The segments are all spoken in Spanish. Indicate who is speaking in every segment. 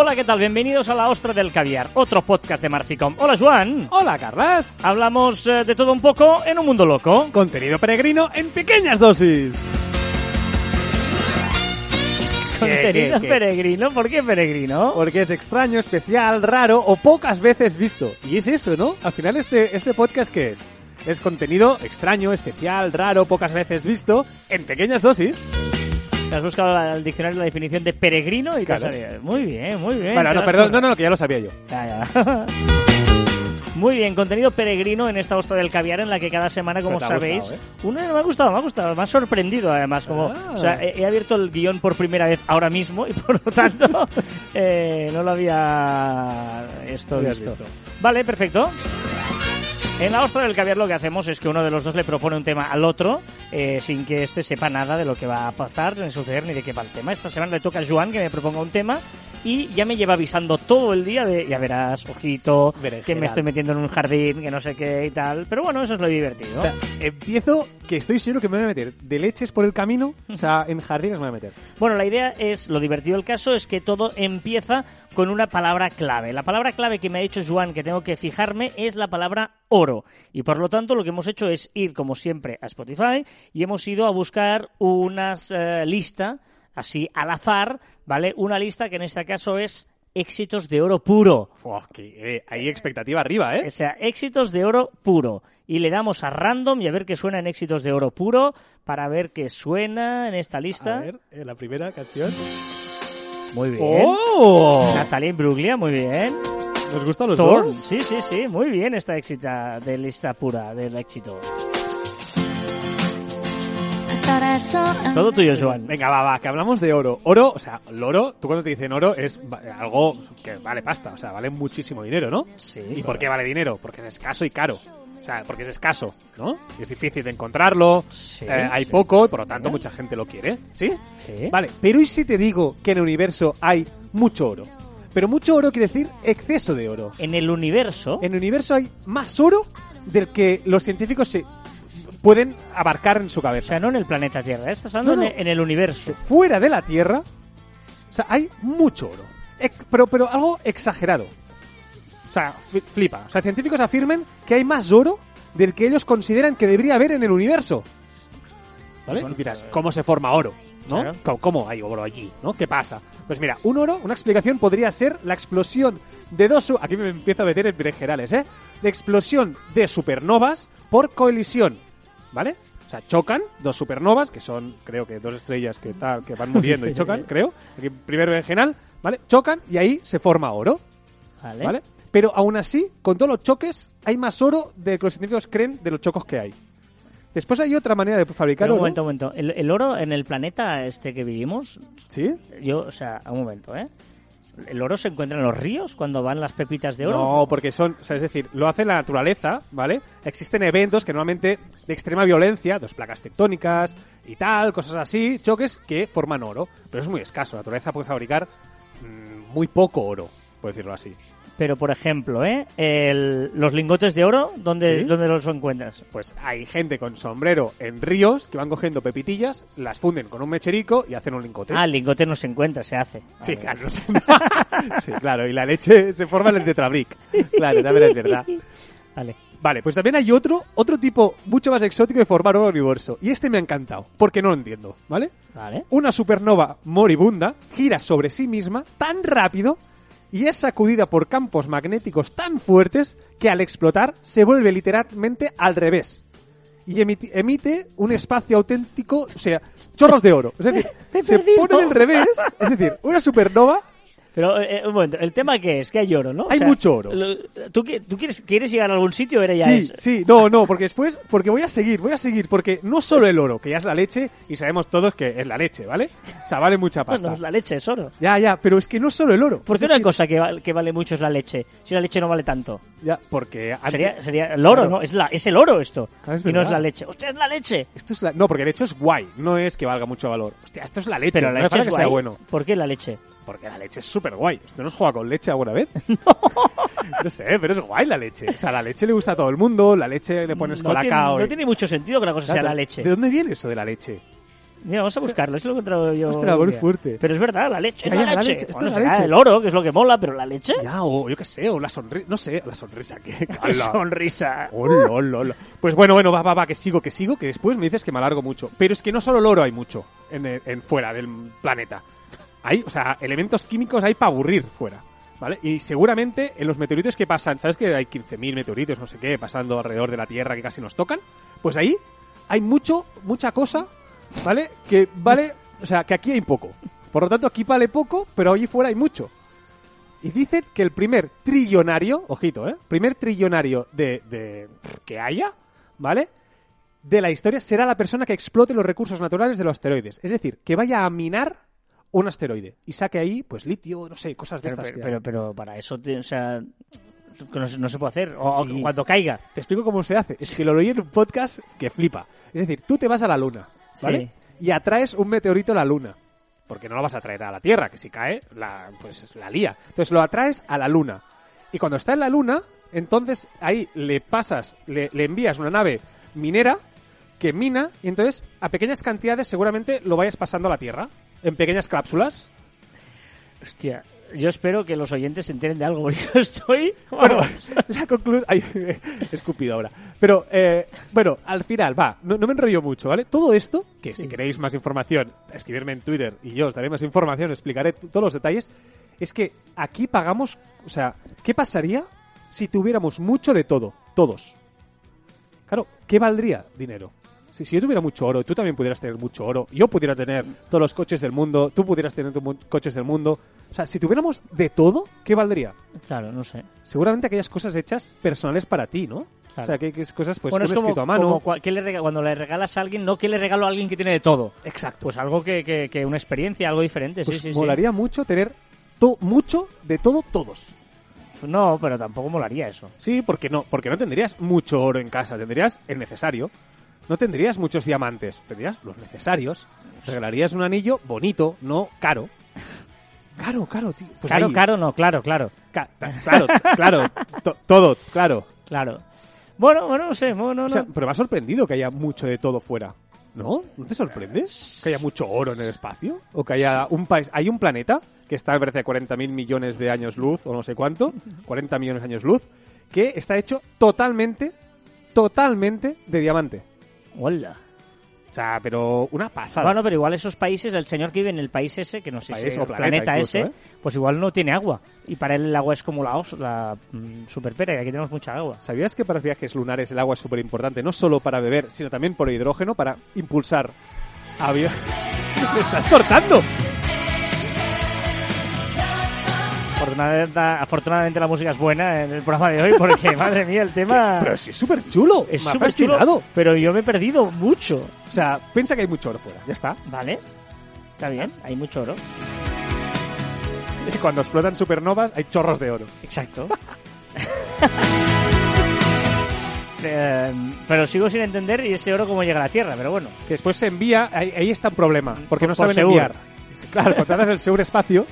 Speaker 1: Hola, ¿qué tal? Bienvenidos a La Ostra del Caviar, otro podcast de Marficom. Hola, Juan.
Speaker 2: Hola, Carlas.
Speaker 1: Hablamos eh, de todo un poco en un mundo loco.
Speaker 2: Contenido peregrino en pequeñas dosis.
Speaker 1: Contenido
Speaker 2: qué, qué?
Speaker 1: peregrino. ¿Por qué peregrino?
Speaker 2: Porque es extraño, especial, raro o pocas veces visto. Y es eso, ¿no? Al final, este, este podcast, ¿qué es? Es contenido extraño, especial, raro, pocas veces visto, en pequeñas dosis.
Speaker 1: Te has buscado el diccionario la definición de peregrino y te ha
Speaker 2: Claro.
Speaker 1: salido. Muy bien, muy bien.
Speaker 2: Bueno,
Speaker 1: te
Speaker 2: no,
Speaker 1: has
Speaker 2: perdón, no, no, que ya lo sabía yo.
Speaker 1: Ya, ya. Muy bien, contenido peregrino en esta Ostra del Caviar en la que cada semana, como
Speaker 2: te ha
Speaker 1: sabéis,
Speaker 2: gustado,
Speaker 1: una me ha gustado, me ha gustado, me ha sorprendido además, como,
Speaker 2: Ah.
Speaker 1: o sea, he, he abierto el guion por primera vez ahora mismo y por lo tanto eh, no lo había esto visto.
Speaker 2: visto.
Speaker 1: Vale, perfecto. En la ostra del caviar lo que hacemos es que uno de los dos le propone un tema al otro eh, sin que éste sepa nada de lo que va a pasar, ni suceder, ni de qué va el tema. Esta semana le toca a Joan que me proponga un tema y ya me lleva avisando todo el día de, ya verás, ojito, que me estoy metiendo en un jardín, que no sé qué y tal. Pero bueno, eso es lo divertido.
Speaker 2: O sea, empiezo que estoy seguro que me voy a meter de leches por el camino, o sea, en jardines me voy a meter.
Speaker 1: Bueno, la idea es, lo divertido del caso es que todo empieza con una palabra clave. La palabra clave que me ha dicho Joan que tengo que fijarme es la palabra oro. Y por lo tanto lo que hemos hecho es ir, como siempre, a Spotify y hemos ido a buscar unas eh, lista, así al azar, ¿vale? Una lista que en este caso es éxitos de oro puro.
Speaker 2: Uf, que, eh, hay expectativa arriba, ¿eh?
Speaker 1: O sea, éxitos de oro puro. Y le damos a random y a ver qué suena en éxitos de oro puro para ver qué suena en esta lista.
Speaker 2: A ver, eh, la primera canción.
Speaker 1: Muy bien.
Speaker 2: ¡Oh!
Speaker 1: Natalia Imbruglia, muy bien.
Speaker 2: ¿Nos gustan los dos?
Speaker 1: sí, sí, sí, muy bien esta éxita de lista pura del éxito. Todo tuyo, Joan.
Speaker 2: Venga, va, va, que hablamos de oro. Oro, o sea, el oro, tú cuando te dicen oro es algo que vale pasta, o sea, vale muchísimo dinero, ¿no?
Speaker 1: Sí.
Speaker 2: ¿Y por qué vale dinero? Porque es escaso y caro. O sea, porque es escaso, ¿no? Y es difícil de encontrarlo,
Speaker 1: Sí,
Speaker 2: eh, hay
Speaker 1: sí.
Speaker 2: poco y por lo tanto mucha gente lo quiere, ¿sí?
Speaker 1: Sí.
Speaker 2: Vale, pero ¿y si te digo que en el universo hay mucho oro? Pero mucho oro quiere decir exceso de oro.
Speaker 1: En el universo,
Speaker 2: En el universo hay más oro del que los científicos se pueden abarcar en su
Speaker 1: o
Speaker 2: cabeza.
Speaker 1: sea, no en el planeta Tierra, ¿eh? estás hablando
Speaker 2: No, no.
Speaker 1: en el- universo.
Speaker 2: fuera de la Tierra, o sea, hay mucho oro. Pero, pero algo exagerado. O sea, fli- flipa. O sea, científicos afirman que hay más oro del que ellos consideran que debería haber en el universo. ¿Vale?
Speaker 1: Bueno, pues,
Speaker 2: ¿cómo se forma oro? ¿no?
Speaker 1: claro.
Speaker 2: ¿Cómo, hay oro allí? ¿No? ¿Qué pasa? Pues mira, un oro, una explicación podría ser la explosión de dos... Aquí me empiezo a meter en berenjenales, ¿eh? La explosión de supernovas por colisión, ¿vale? O sea, chocan dos supernovas, que son, creo que dos estrellas que, tal, que van muriendo y chocan, creo. Aquí, primero berenjenal, ¿vale? Chocan y ahí se forma oro,
Speaker 1: ¿Vale?
Speaker 2: ¿vale? Pero aún así, con todos los choques, hay más oro de que los científicos creen de los chocos que hay. Después hay otra manera de fabricar
Speaker 1: un
Speaker 2: oro.
Speaker 1: momento, un momento. El, el oro en el planeta este que vivimos,
Speaker 2: ¿Sí?
Speaker 1: yo, o sea, un momento, ¿eh? ¿El oro se encuentra en los ríos cuando van las pepitas de oro?
Speaker 2: No, porque son, o sea, es decir, lo hace la naturaleza, ¿vale? Existen eventos que normalmente de extrema violencia, dos placas tectónicas y tal, cosas así, choques que forman oro. Pero es muy escaso, la naturaleza puede fabricar mm, muy poco oro, por decirlo así.
Speaker 1: Pero, por ejemplo, ¿eh? El- los lingotes de oro, ¿dónde,
Speaker 2: ¿Sí?
Speaker 1: ¿dónde los encuentras?
Speaker 2: Pues hay gente con sombrero en ríos que van cogiendo pepitillas, las funden con un mecherico y hacen un lingote.
Speaker 1: Ah, el lingote no se encuentra, se hace.
Speaker 2: Sí, claro, no sí, claro, y la leche se forma en el tetrabric. Claro, también es verdad.
Speaker 1: Vale.
Speaker 2: Vale, pues también hay otro, otro tipo mucho más exótico de formar oro universo. Y este me ha encantado, porque no lo entiendo, ¿vale?
Speaker 1: Vale.
Speaker 2: Una supernova moribunda gira sobre sí misma tan rápido y es sacudida por campos magnéticos tan fuertes que al explotar se vuelve literalmente al revés. Y emite un espacio auténtico, o sea, chorros de oro. Es decir, se pone del revés, es decir, una supernova
Speaker 1: Pero, eh, un momento, ¿el tema es? Que hay oro, ¿no? O
Speaker 2: Hay mucho oro.
Speaker 1: ¿Tú, tú quieres, quieres llegar a algún sitio o era ya
Speaker 2: Sí,
Speaker 1: es-
Speaker 2: sí, no, no, porque después, porque voy a seguir, voy a seguir, porque no solo el oro, que ya es la leche, y sabemos todos que es la leche, ¿vale? O sea, vale mucha pasta.
Speaker 1: Bueno, la leche es oro.
Speaker 2: Ya, ya, pero es que no solo el oro.
Speaker 1: ¿Por qué una
Speaker 2: decir,
Speaker 1: cosa que, val- que vale mucho es la leche? Si la leche no vale tanto.
Speaker 2: Ya, porque antes-
Speaker 1: Sería, sería el oro,
Speaker 2: Claro.
Speaker 1: ¿no? Es, la, es el oro esto.
Speaker 2: Claro, es
Speaker 1: y no es la leche. ¡Hostia, es la leche!
Speaker 2: Esto es la... No, porque el hecho es guay, no es que valga mucho valor. Hostia, esto es la leche,
Speaker 1: Pero
Speaker 2: no
Speaker 1: la
Speaker 2: me
Speaker 1: leche es
Speaker 2: que sea
Speaker 1: guay.
Speaker 2: bueno.
Speaker 1: ¿Por qué la leche?
Speaker 2: Porque la leche es súper guay. ¿Usted no jugado con leche alguna vez? No. sé, pero es guay la leche. O sea, la leche le gusta a todo el mundo, la leche le pones
Speaker 1: no, tiene,
Speaker 2: colacao.
Speaker 1: no
Speaker 2: y-
Speaker 1: tiene mucho sentido que la cosa sea la leche.
Speaker 2: ¿De dónde viene eso de la leche?
Speaker 1: Mira, vamos a buscarlo, eso lo he encontrado yo.
Speaker 2: Ostras, muy fuerte.
Speaker 1: Pero es verdad, la leche,
Speaker 2: Ya,
Speaker 1: la
Speaker 2: la
Speaker 1: leche.
Speaker 2: esto es la leche.
Speaker 1: el oro, que es lo que mola, pero la leche.
Speaker 2: Ya, o yo qué sé, o la sonrisa. No sé, la sonrisa que.
Speaker 1: Qué sonrisa.
Speaker 2: Hola. Pues bueno, bueno, va, va, va, que sigo, que sigo, que después me dices que me alargo mucho. Pero es que no solo el oro hay mucho en, en fuera del planeta. Hay, o sea, elementos químicos hay para aburrir fuera. ¿Vale? Y seguramente en los meteoritos que pasan, ¿sabes que hay 15.000 meteoritos, no sé qué, pasando alrededor de la Tierra que casi nos tocan? Pues ahí hay mucho, mucha cosa, ¿vale? Que vale, o sea, que aquí hay poco. Por lo tanto, aquí vale poco, pero allí fuera hay mucho. Y dicen que el primer trillonario, ojito, ¿eh? Primer trillonario de, de que haya, ¿vale? De la historia será la persona que explote los recursos naturales de los asteroides. Es decir, que vaya a minar un asteroide y saque ahí, pues, litio, no sé, cosas de
Speaker 1: Pero,
Speaker 2: estas.
Speaker 1: pero, pero, pero para eso, te- o sea, que no, se- no se puede hacer. O,
Speaker 2: Sí.
Speaker 1: cuando caiga.
Speaker 2: Te explico cómo se hace. Es que lo leí en un podcast que flipa. Es decir, tú te vas a la luna, ¿vale? Y atraes un meteorito a la luna. Porque no lo vas a traer a la Tierra, que si cae, la, pues la lía. Entonces lo atraes a la luna. Y cuando está en la luna, entonces ahí le pasas, le, le envías una nave minera que mina y entonces a pequeñas cantidades seguramente lo vayas pasando a la Tierra. En pequeñas cápsulas.
Speaker 1: Hostia, yo espero que los oyentes se enteren de algo, porque yo estoy...
Speaker 2: Bueno, la conclusión... Escupido ahora. Pero, eh, bueno, al final, va, no, no me enrollo mucho, ¿vale? Todo esto, que si queréis más información, escribirme en Twitter y yo os daré más información, explicaré todos los detalles, es que aquí pagamos... O sea, ¿qué pasaría si tuviéramos mucho de todo? Todos. Claro, ¿qué valdría dinero? Si, si yo tuviera mucho oro, tú también pudieras tener mucho oro, yo pudiera tener todos los coches del mundo, tú pudieras tener tus coches del mundo. O sea, si tuviéramos de todo, ¿qué valdría?
Speaker 1: Claro, no sé.
Speaker 2: seguramente aquellas cosas hechas personales para ti, ¿no?
Speaker 1: Claro.
Speaker 2: O sea, que, que cosas, pues,
Speaker 1: bueno, es como,
Speaker 2: escrito a mano.
Speaker 1: como cua- ¿qué le cuando le regalas a alguien, no que le regalo a alguien que tiene de todo.
Speaker 2: Exacto.
Speaker 1: Pues algo que, que, que una experiencia, algo diferente,
Speaker 2: Pues
Speaker 1: sí, sí, sí.
Speaker 2: molaría mucho tener to- mucho de todo, todos.
Speaker 1: No, pero tampoco molaría eso.
Speaker 2: Sí, porque no, porque no tendrías mucho oro en casa, tendrías el necesario. No tendrías muchos diamantes, tendrías los necesarios. Regalarías un anillo bonito, no caro. Caro, caro, tío. Pues
Speaker 1: caro,
Speaker 2: ahí.
Speaker 1: caro, no, claro, claro.
Speaker 2: Ca- claro, claro. to- todo, claro.
Speaker 1: Claro. Bueno, bueno, no sé, bueno, no.
Speaker 2: O sea, pero me ha sorprendido que haya mucho de todo fuera. ¿No? ¿No te sorprendes? ¿Que haya mucho oro en el espacio? ¿O que haya un país... Hay un planeta que está, me parece, a 40.000 millones de años luz, o no sé cuánto, 40 millones de años luz, que está hecho totalmente, totalmente de diamante.
Speaker 1: Hola.
Speaker 2: O sea, pero una pasada.
Speaker 1: Bueno, pero igual esos países, el señor que vive en el país ese, que no sé
Speaker 2: País
Speaker 1: si
Speaker 2: o
Speaker 1: el
Speaker 2: planeta
Speaker 1: planeta,
Speaker 2: incluso,
Speaker 1: ese,
Speaker 2: ¿eh?
Speaker 1: pues igual no tiene agua. Y para él el agua es como la, os- la mm, superpera, y aquí tenemos mucha agua.
Speaker 2: ¿Sabías que para los viajes lunares el agua es súper importante? No solo para beber, sino también por hidrógeno, para impulsar aviones. ¡Me estás cortando!
Speaker 1: Afortunadamente, afortunadamente la música es buena en el programa de hoy, porque madre mía, el tema
Speaker 2: Pero sí es súper chulo.
Speaker 1: es súper chulo, pero yo me he perdido mucho.
Speaker 2: O sea, piensa que hay mucho oro fuera. Ya está.
Speaker 1: ¿Vale? Está bien, hay mucho oro.
Speaker 2: Y cuando explotan supernovas hay chorros de oro.
Speaker 1: Exacto. Eh, pero sigo sin entender y ese oro cómo llega a la Tierra, pero bueno.
Speaker 2: Que después se envía, ahí, ahí está un problema, porque
Speaker 1: Por-
Speaker 2: no
Speaker 1: por
Speaker 2: saben enviar. Claro, contratas el Seur Espacio.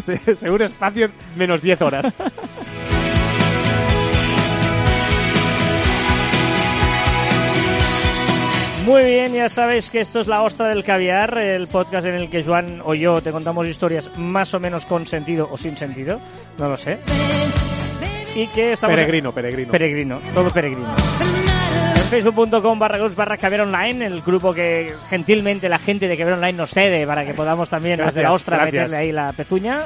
Speaker 2: Se- Seur Espacio en menos 10 horas.
Speaker 1: Muy bien, ya sabéis que esto es La Ostra del Caviar, el podcast en el que Joan o yo te contamos historias más o menos con sentido o sin sentido, no lo sé. Y que estamos...
Speaker 2: Peregrino, peregrino.
Speaker 1: Peregrino, todo peregrino. Facebook.com barra groups barra caviar online, el grupo que gentilmente la gente de caviar online nos cede para que podamos también
Speaker 2: Gracias,
Speaker 1: desde la ostra
Speaker 2: gracias.
Speaker 1: meterle ahí la pezuña.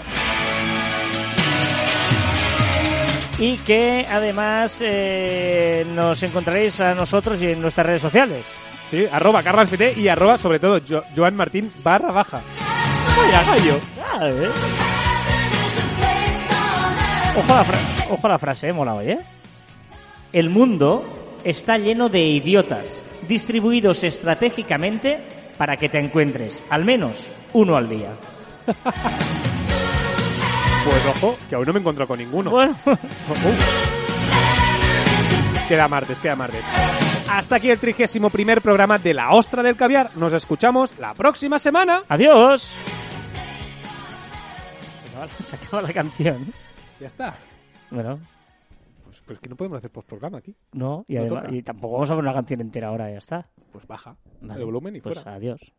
Speaker 1: Y que además eh, nos encontraréis a nosotros y en nuestras redes sociales.
Speaker 2: Sí, arroba carlaspt y arroba sobre todo Jo- Joan Martín barra baja. Vaya gallo.
Speaker 1: Ah, ¿eh? Ojo a la, fra- ojo a la frase, eh, mola hoy, ¿eh? El mundo está lleno de idiotas, distribuidos estratégicamente para que te encuentres al menos uno al día.
Speaker 2: Pues ojo, que aún no me encuentro con ninguno.
Speaker 1: Bueno,
Speaker 2: Queda martes, queda martes. Hasta aquí el trigésimo primer programa de La Ostra del Caviar. Nos escuchamos la próxima semana.
Speaker 1: adiós. Se acaba, se acaba la canción.
Speaker 2: Ya está.
Speaker 1: Bueno,
Speaker 2: Pues, pues que no podemos hacer postprograma aquí.
Speaker 1: no, y,
Speaker 2: No
Speaker 1: además-
Speaker 2: toca.
Speaker 1: y tampoco vamos a ver una canción entera ahora, ya está.
Speaker 2: Pues baja
Speaker 1: Vale.
Speaker 2: el volumen y
Speaker 1: Pues
Speaker 2: fuera.
Speaker 1: adiós.